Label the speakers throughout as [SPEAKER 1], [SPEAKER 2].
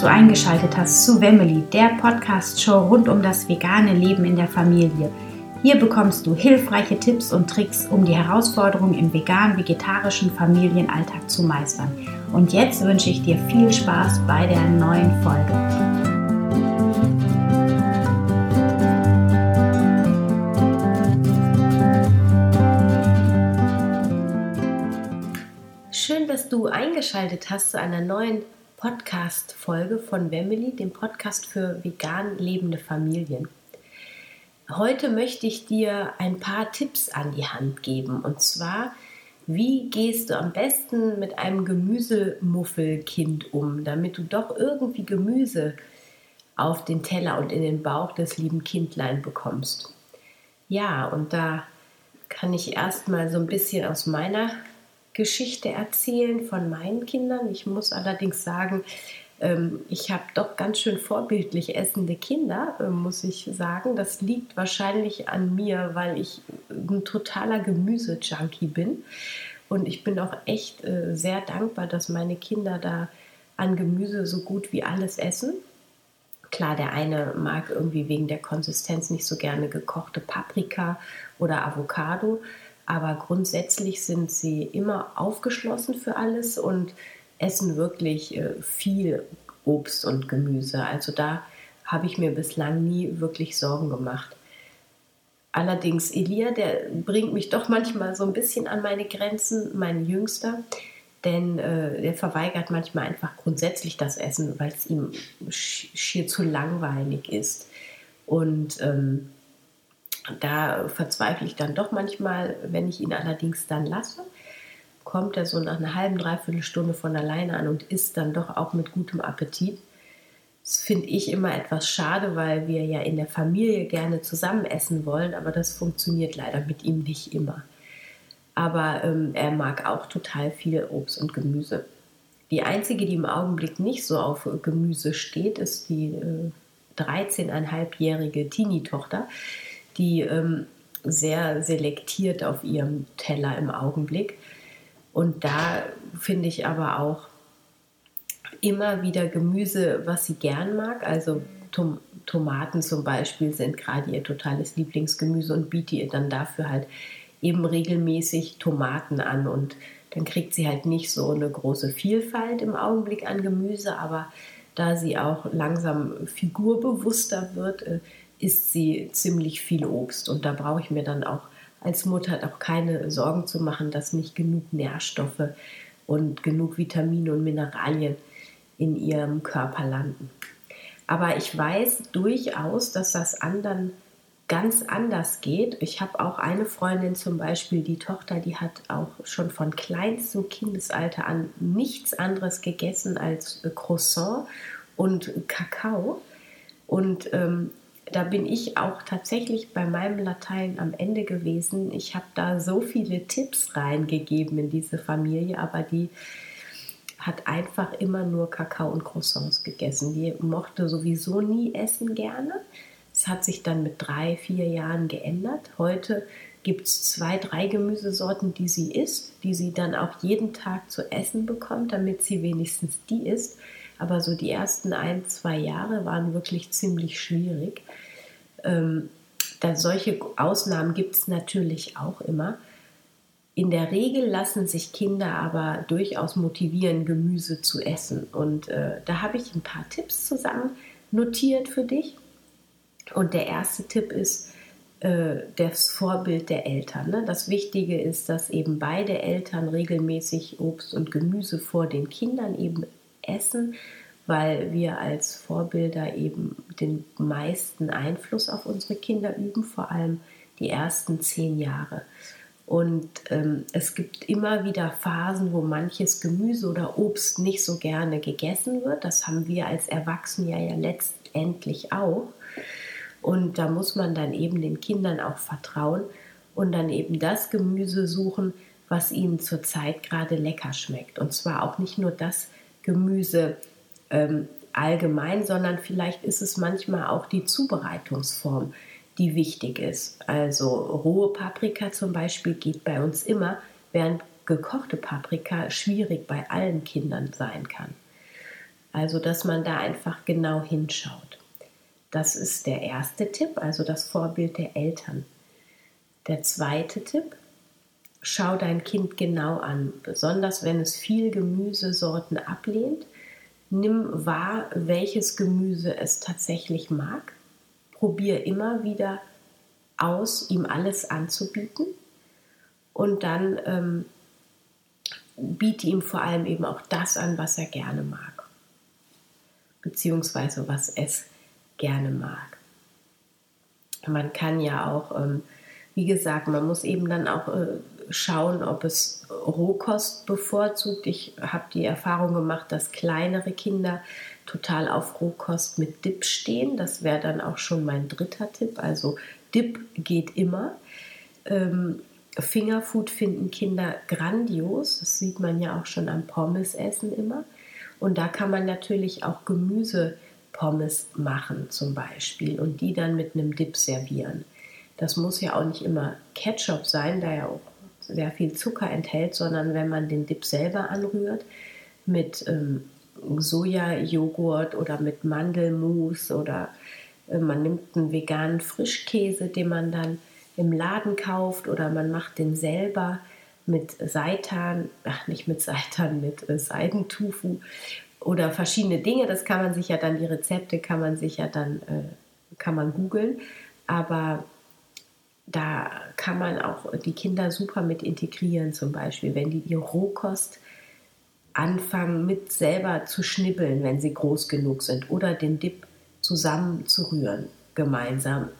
[SPEAKER 1] Du eingeschaltet hast zu Wemmeli, der Podcast-Show rund um das vegane Leben in der Familie. Hier bekommst du hilfreiche Tipps und Tricks, um die Herausforderungen im vegan-vegetarischen Familienalltag zu meistern. Und jetzt wünsche ich dir viel Spaß bei der neuen Folge. Schön, dass du eingeschaltet hast zu einer neuen Podcast-Folge von Wemmeli, dem Podcast für vegan lebende Familien. Heute möchte ich dir ein paar Tipps an die Hand geben. Und zwar, wie gehst du am besten mit einem Gemüsemuffelkind um, damit du doch irgendwie Gemüse auf den Teller und in den Bauch des lieben Kindlein bekommst? Ja, und da kann ich erstmal so ein bisschen aus meiner Geschichte erzählen von meinen Kindern. Ich muss allerdings sagen, ähm, ich habe doch ganz schön vorbildlich essende Kinder, äh, muss ich sagen. Das liegt wahrscheinlich an mir, weil ich ein totaler Gemüse-Junkie bin. Und ich bin auch echt äh, sehr dankbar, dass meine Kinder da an Gemüse so gut wie alles essen. Klar, der eine mag irgendwie wegen der Konsistenz nicht so gerne gekochte Paprika oder Avocado, aber grundsätzlich sind sie immer aufgeschlossen für alles und essen wirklich äh, viel Obst und Gemüse. Also da habe ich mir bislang nie wirklich Sorgen gemacht. Allerdings Elia, der bringt mich doch manchmal so ein bisschen an meine Grenzen, mein Jüngster, denn äh, der verweigert manchmal einfach grundsätzlich das Essen, weil es ihm schier zu langweilig ist. Und ähm, da verzweifle ich dann doch manchmal, wenn ich ihn allerdings dann lasse kommt er so nach einer halben, dreiviertel Stunde von alleine an und isst dann doch auch mit gutem Appetit. Das finde ich immer etwas schade, weil wir ja in der Familie gerne zusammen essen wollen, aber das funktioniert leider mit ihm nicht immer. Aber ähm, er mag auch total viel Obst und Gemüse. Die einzige, die im Augenblick nicht so auf Gemüse steht, ist die äh, 13,5-jährige Teenie-Tochter, die ähm, sehr selektiert auf ihrem Teller im Augenblick und da finde ich aber auch immer wieder Gemüse, was sie gern mag. Also Tom Tomaten zum Beispiel sind gerade ihr totales Lieblingsgemüse und biete ihr dann dafür halt eben regelmäßig Tomaten an. Und dann kriegt sie halt nicht so eine große Vielfalt im Augenblick an Gemüse, aber da sie auch langsam figurbewusster wird, äh, isst sie ziemlich viel Obst. Und da brauche ich mir dann auch als Mutter auch keine Sorgen zu machen, dass nicht genug Nährstoffe und genug Vitamine und Mineralien in ihrem Körper landen. Aber ich weiß durchaus, dass das anderen ganz anders geht. Ich habe auch eine Freundin zum Beispiel, die Tochter, die hat auch schon von kleinstem Kindesalter an nichts anderes gegessen als Croissant und Kakao. Und ähm, da bin ich auch tatsächlich bei meinem Latein am Ende gewesen. Ich habe da so viele Tipps reingegeben in diese Familie, aber die hat einfach immer nur Kakao und Croissants gegessen. Die mochte sowieso nie essen gerne. Es hat sich dann mit drei, vier Jahren geändert. Heute gibt es zwei, drei Gemüsesorten, die sie isst, die sie dann auch jeden Tag zu essen bekommt, damit sie wenigstens die isst. Aber so die ersten ein, zwei Jahre waren wirklich ziemlich schwierig. Ähm, da solche Ausnahmen gibt es natürlich auch immer. In der Regel lassen sich Kinder aber durchaus motivieren, Gemüse zu essen. Und äh, da habe ich ein paar Tipps zusammen notiert für dich. Und der erste Tipp ist äh, das Vorbild der Eltern. Ne? Das Wichtige ist, dass eben beide Eltern regelmäßig Obst und Gemüse vor den Kindern eben essen weil wir als Vorbilder eben den meisten Einfluss auf unsere Kinder üben, vor allem die ersten zehn Jahre. Und ähm, es gibt immer wieder Phasen, wo manches Gemüse oder Obst nicht so gerne gegessen wird. Das haben wir als Erwachsene ja, ja letztendlich auch. Und da muss man dann eben den Kindern auch vertrauen und dann eben das Gemüse suchen, was ihnen zurzeit gerade lecker schmeckt. Und zwar auch nicht nur das Gemüse, ähm, allgemein, sondern vielleicht ist es manchmal auch die Zubereitungsform, die wichtig ist. Also rohe Paprika zum Beispiel geht bei uns immer, während gekochte Paprika schwierig bei allen Kindern sein kann. Also, dass man da einfach genau hinschaut. Das ist der erste Tipp, also das Vorbild der Eltern. Der zweite Tipp, schau dein Kind genau an, besonders wenn es viel Gemüsesorten ablehnt. Nimm wahr, welches Gemüse es tatsächlich mag. Probier immer wieder aus, ihm alles anzubieten. Und dann ähm, biete ihm vor allem eben auch das an, was er gerne mag. Beziehungsweise was es gerne mag. Man kann ja auch, ähm, wie gesagt, man muss eben dann auch äh, schauen, ob es Rohkost bevorzugt. Ich habe die Erfahrung gemacht, dass kleinere Kinder total auf Rohkost mit Dip stehen. Das wäre dann auch schon mein dritter Tipp. Also Dip geht immer. Ähm, Fingerfood finden Kinder grandios. Das sieht man ja auch schon am Pommesessen immer. Und da kann man natürlich auch Gemüsepommes machen zum Beispiel und die dann mit einem Dip servieren. Das muss ja auch nicht immer Ketchup sein, da ja auch sehr viel Zucker enthält, sondern wenn man den Dip selber anrührt mit ähm, Sojajoghurt oder mit Mandelmus oder äh, man nimmt einen veganen Frischkäse, den man dann im Laden kauft oder man macht den selber mit Seitan, ach nicht mit Seitan, mit äh, Seidentufu oder verschiedene Dinge. Das kann man sich ja dann, die Rezepte kann man sich ja dann, äh, kann man googeln. Aber da kann man auch die Kinder super mit integrieren, zum Beispiel, wenn die die Rohkost anfangen mit selber zu schnibbeln, wenn sie groß genug sind, oder den Dip zusammen zu rühren, gemeinsam.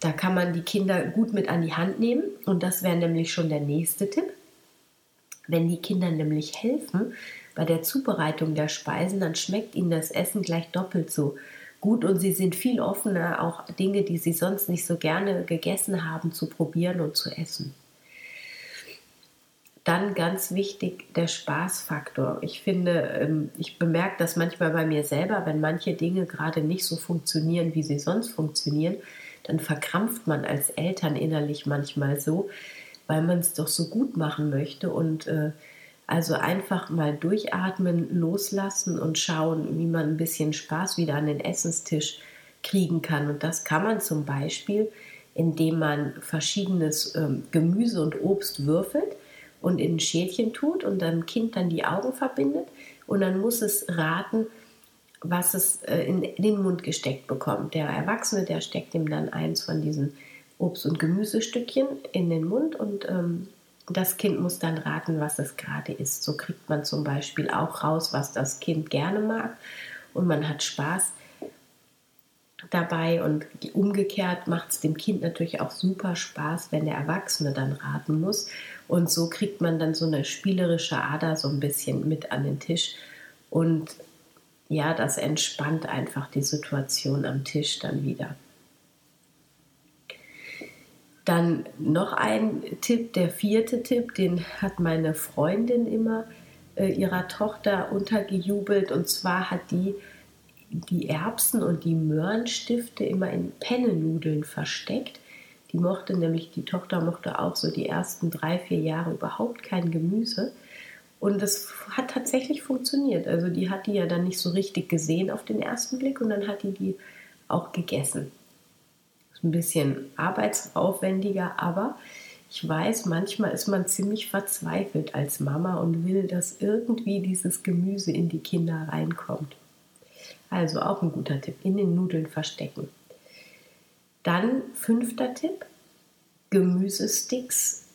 [SPEAKER 1] Da kann man die Kinder gut mit an die Hand nehmen und das wäre nämlich schon der nächste Tipp. Wenn die Kinder nämlich helfen bei der Zubereitung der Speisen, dann schmeckt ihnen das Essen gleich doppelt so gut und sie sind viel offener, auch Dinge, die sie sonst nicht so gerne gegessen haben, zu probieren und zu essen. Dann ganz wichtig der Spaßfaktor. Ich finde, ähm, ich bemerke das manchmal bei mir selber, wenn manche Dinge gerade nicht so funktionieren, wie sie sonst funktionieren, dann verkrampft man als Eltern innerlich manchmal so, weil man es doch so gut machen möchte und äh, also einfach mal durchatmen, loslassen und schauen, wie man ein bisschen Spaß wieder an den Essenstisch kriegen kann. Und das kann man zum Beispiel, indem man verschiedenes ähm, Gemüse und Obst würfelt und in ein Schälchen tut und dem Kind dann die Augen verbindet und dann muss es raten, was es äh, in den Mund gesteckt bekommt. Der Erwachsene, der steckt ihm dann eins von diesen Obst- und Gemüsestückchen in den Mund und ähm, das Kind muss dann raten, was es gerade ist. So kriegt man zum Beispiel auch raus, was das Kind gerne mag und man hat Spaß dabei und umgekehrt macht es dem Kind natürlich auch super Spaß, wenn der Erwachsene dann raten muss und so kriegt man dann so eine spielerische Ader so ein bisschen mit an den Tisch und ja, das entspannt einfach die Situation am Tisch dann wieder. Dann noch ein Tipp, der vierte Tipp, den hat meine Freundin immer äh, ihrer Tochter untergejubelt. Und zwar hat die die Erbsen und die Möhrenstifte immer in Pennennudeln versteckt. Die mochte nämlich, die Tochter mochte auch so die ersten drei, vier Jahre überhaupt kein Gemüse. Und das hat tatsächlich funktioniert. Also die hat die ja dann nicht so richtig gesehen auf den ersten Blick und dann hat die die auch gegessen ein bisschen arbeitsaufwendiger, aber ich weiß, manchmal ist man ziemlich verzweifelt als Mama und will, dass irgendwie dieses Gemüse in die Kinder reinkommt. Also auch ein guter Tipp, in den Nudeln verstecken. Dann fünfter Tipp, Gemüsesticks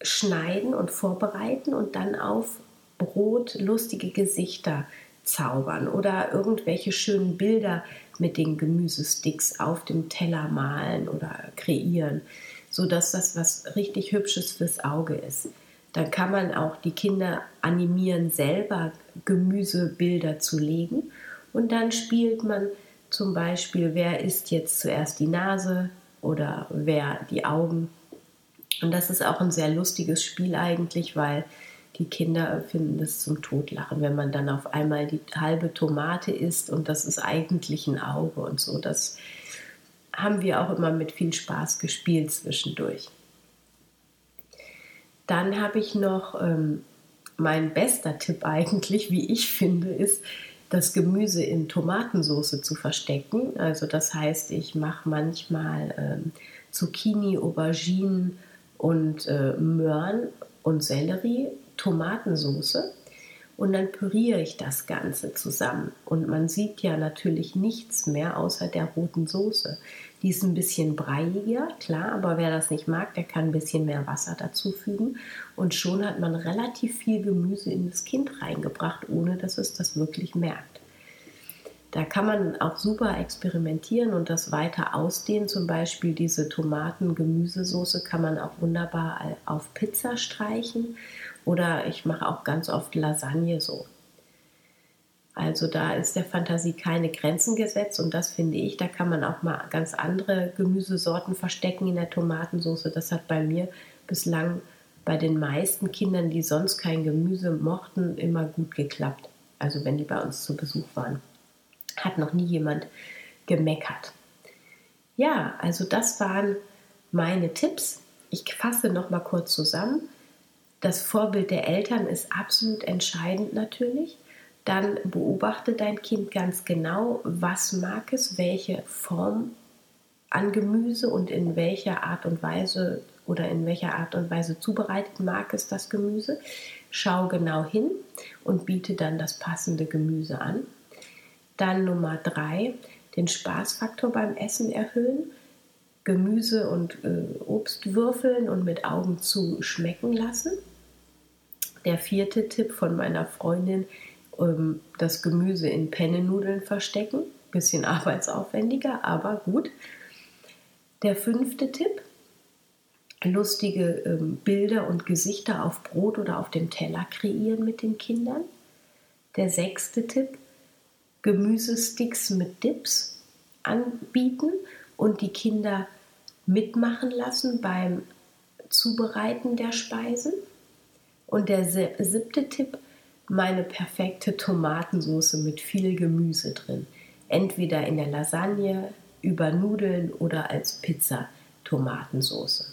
[SPEAKER 1] schneiden und vorbereiten und dann auf Brot lustige Gesichter zaubern oder irgendwelche schönen Bilder mit den Gemüsesticks auf dem Teller malen oder kreieren, sodass das was richtig Hübsches fürs Auge ist. Dann kann man auch die Kinder animieren, selber Gemüsebilder zu legen und dann spielt man zum Beispiel, wer isst jetzt zuerst die Nase oder wer die Augen. Und das ist auch ein sehr lustiges Spiel eigentlich, weil die Kinder finden das zum Totlachen, wenn man dann auf einmal die halbe Tomate isst und das ist eigentlich ein Auge und so. Das haben wir auch immer mit viel Spaß gespielt zwischendurch. Dann habe ich noch ähm, mein bester Tipp eigentlich, wie ich finde, ist, das Gemüse in Tomatensauce zu verstecken. Also das heißt, ich mache manchmal ähm, Zucchini, Auberginen und äh, Möhren und Sellerie Tomatensauce und dann püriere ich das Ganze zusammen. Und man sieht ja natürlich nichts mehr außer der roten Soße. Die ist ein bisschen breiiger, klar, aber wer das nicht mag, der kann ein bisschen mehr Wasser dazufügen. Und schon hat man relativ viel Gemüse in das Kind reingebracht, ohne dass es das wirklich merkt. Da kann man auch super experimentieren und das weiter ausdehnen. Zum Beispiel diese Tomaten-Gemüsesoße kann man auch wunderbar auf Pizza streichen oder ich mache auch ganz oft Lasagne so. Also da ist der Fantasie keine Grenzen gesetzt und das finde ich, da kann man auch mal ganz andere Gemüsesorten verstecken in der Tomatensauce. Das hat bei mir bislang bei den meisten Kindern, die sonst kein Gemüse mochten, immer gut geklappt. Also wenn die bei uns zu Besuch waren hat noch nie jemand gemeckert. Ja, also das waren meine Tipps. Ich fasse noch mal kurz zusammen. Das Vorbild der Eltern ist absolut entscheidend natürlich. Dann beobachte dein Kind ganz genau, was mag es, welche Form an Gemüse und in welcher Art und Weise oder in welcher Art und Weise zubereitet mag es das Gemüse. Schau genau hin und biete dann das passende Gemüse an. Dann Nummer drei, den Spaßfaktor beim Essen erhöhen. Gemüse und äh, Obst würfeln und mit Augen zu schmecken lassen. Der vierte Tipp von meiner Freundin, ähm, das Gemüse in Pennennudeln verstecken. Bisschen arbeitsaufwendiger, aber gut. Der fünfte Tipp, lustige ähm, Bilder und Gesichter auf Brot oder auf dem Teller kreieren mit den Kindern. Der sechste Tipp, Gemüsesticks mit Dips anbieten und die Kinder mitmachen lassen beim Zubereiten der Speisen. Und der siebte Tipp, meine perfekte Tomatensauce mit viel Gemüse drin. Entweder in der Lasagne, über Nudeln oder als Pizza Tomatensauce.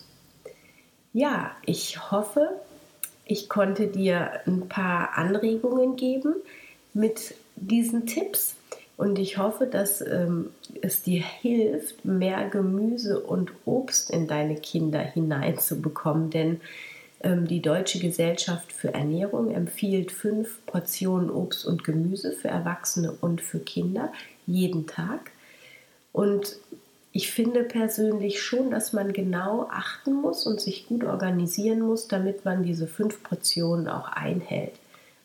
[SPEAKER 1] Ja, ich hoffe, ich konnte dir ein paar Anregungen geben mit diesen Tipps und ich hoffe, dass ähm, es dir hilft, mehr Gemüse und Obst in deine Kinder hineinzubekommen, denn die Deutsche Gesellschaft für Ernährung empfiehlt fünf Portionen Obst und Gemüse für Erwachsene und für Kinder jeden Tag. Und ich finde persönlich schon, dass man genau achten muss und sich gut organisieren muss, damit man diese fünf Portionen auch einhält.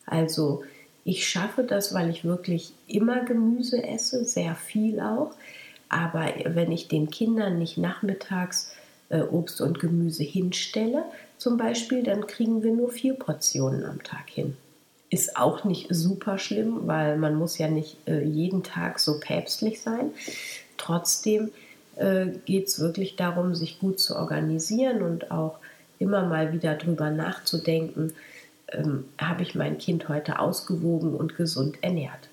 [SPEAKER 1] Also ich schaffe das, weil ich wirklich immer Gemüse esse, sehr viel auch. Aber wenn ich den Kindern nicht nachmittags äh, Obst und Gemüse hinstelle, zum Beispiel, dann kriegen wir nur vier Portionen am Tag hin. Ist auch nicht super schlimm, weil man muss ja nicht äh, jeden Tag so päpstlich sein. Trotzdem äh, geht es wirklich darum, sich gut zu organisieren und auch immer mal wieder drüber nachzudenken, ähm, habe ich mein Kind heute ausgewogen und gesund ernährt.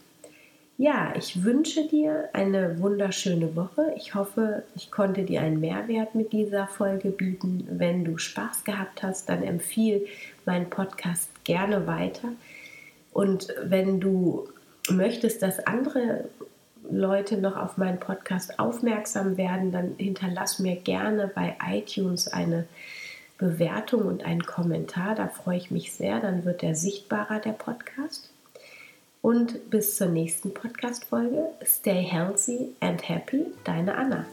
[SPEAKER 1] Ja, ich wünsche dir eine wunderschöne Woche. Ich hoffe, ich konnte dir einen Mehrwert mit dieser Folge bieten. Wenn du Spaß gehabt hast, dann empfiehl meinen Podcast gerne weiter. Und wenn du möchtest, dass andere Leute noch auf meinen Podcast aufmerksam werden, dann hinterlass mir gerne bei iTunes eine Bewertung und einen Kommentar. Da freue ich mich sehr. Dann wird der sichtbarer, der Podcast. Und bis zur nächsten Podcast-Folge. Stay healthy and happy. Deine Anna.